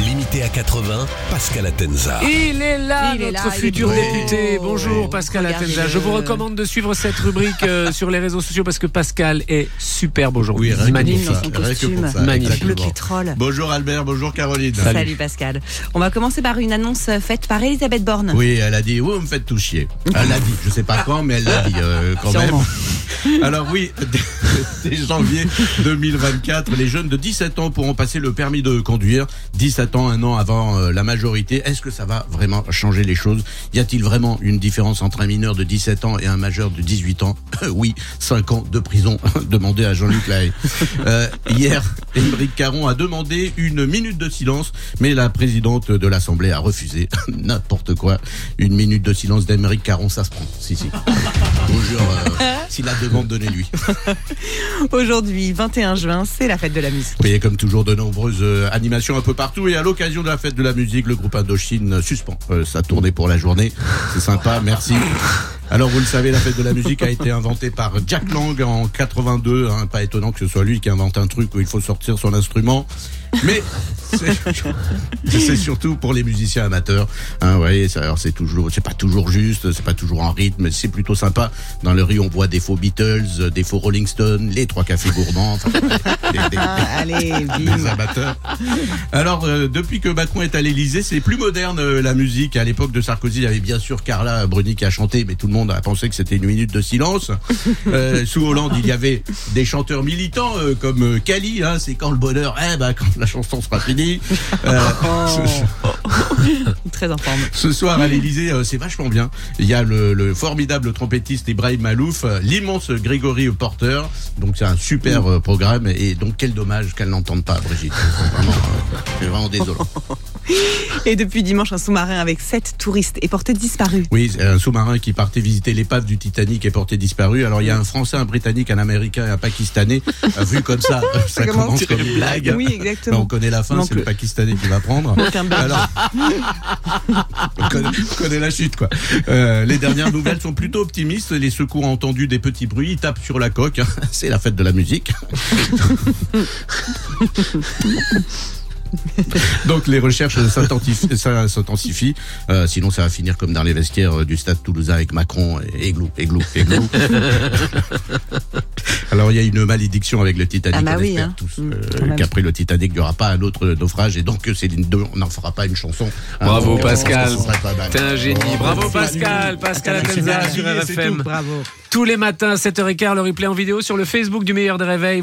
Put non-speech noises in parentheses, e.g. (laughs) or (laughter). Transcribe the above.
Limité à 80, Pascal Atenza. Il est là, Il est notre là, il est futur beau. député. Bonjour Ouais. Pascal. Atenza. Je vous recommande de suivre cette rubrique euh, (laughs) sur les réseaux sociaux parce que Pascal est superbe aujourd'hui. Oui, rien que Magnifique. pour ça. son Rien que costume. pour ça, Magnifique. Exactement. pétrole. Bonjour Albert, bonjour Caroline. Salut. Pascal. On va commencer par une annonce faite par Elisabeth Borne. Oui, elle a dit, vous me faites tout chier. Elle l'a dit, je sais pas quand, mais elle l'a dit euh, quand Sûrement. même. (laughs) Alors oui, (laughs) dès, janvier 2024, les jeunes de 17 ans pourront passer le permis de conduire. 17 ans, un an avant euh, la majorité. Est-ce que ça va vraiment changer les choses? Y a-t-il vraiment une différence entre un mineur de 17 ans et un majeur de 18 ans? (laughs) Oui, 5 ans de prison. Demandez à Jean-Luc Lahaye. Euh, hier, Émeric Caron a demandé une minute de silence, mais la présidente de l'Assemblée a refusé. N'importe quoi. Une minute de silence d'Émeric Caron, ça se prend. Si, si. Jure, euh, si la demande, donnez-lui. (laughs) Aujourd'hui, 21 juin, c'est la fête de la musique. Vous voyez comme toujours de nombreuses euh, animations un peu partout et à l'occasion de la fête de la musique, le groupe Indochine suspend euh, sa tournée pour la journée. C'est sympa, merci. Alors vous le savez, la fête de la musique a été inventée par Jack Lang en 82. Hein, pas étonnant que ce soit lui qui invente un truc où il faut sortir son instrument. Mais (laughs) c'est surtout pour les musiciens amateurs. Hein, vous voyez, ça- alors c'est toujours, c'est pas toujours juste, c'est pas toujours en rythme, c'est plutôt sympa. Dans le rue, on voit des faux Beatles, euh, des faux Rolling Stones, les trois cafés gourmands. enfin, des- des- Ah, allez, des amateurs. Alors, euh, depuis que Macron est à l'Elysée, c'est plus moderne euh, la musique. À l'époque de Sarkozy, il y avait bien sûr Carla Bruni qui a chanté, mais tout le monde a pensé que c'était une minute de silence. (laughs) Euh, sous Hollande, il y avait des chanteurs militants comme Kali, hein, c'est quand le bonheur, eh ben, quand la chanson sera finie. (laughs) Euh, ce, (laughs) Très en forme. ce soir à l'Elysée, c'est vachement bien. Il y a le, le formidable trompettiste Ibrahim Malouf, euh, l'immense Grégory Porter. Donc c'est un super euh, programme et donc quel dommage qu'elle n'entende pas, Brigitte. C'est vraiment, euh, vraiment désolant. (laughs) (laughs) Et depuis dimanche, un sous-marin avec 7 touristes est porté disparu. Oui, un sous-marin qui partait visiter l'épave du Titanic est porté disparu. Alors il y a un Français, un Britannique, un Américain et un Pakistanais. Euh, Vu comme ça, (laughs) euh, ça commence comme une blague. Oui, Mais exactement. on connaît la fin, c'est le Pakistanais qui va prendre. (laughs) Alors, on connaît, on connaît la chute, quoi. Euh, les dernières nouvelles sont plutôt optimistes. Les secours ont entendu des petits bruits, ils tapent sur la coque. C'est la fête de la musique. (laughs) Donc les recherches s'intensifient. Euh, sinon ça va finir comme dans les vestiaires euh, du stade toulousain avec Macron et Églou, Églou, Églou. (laughs) Alors il y a une malédiction avec le Titanic. Ah bah on oui, espère hein. tous Mm, euh, qu'après le Titanic il n'y aura pas un autre naufrage et donc que Céline Dion n'en fera pas une chanson. Bravo, Ah, Pascal. T'es un génie. Oh, Bravo. Pascal. Pascal Atenza sur RFM. tout. Bravo. Tous les matins, 7h15, le replay en vidéo sur le Facebook du meilleur des réveils.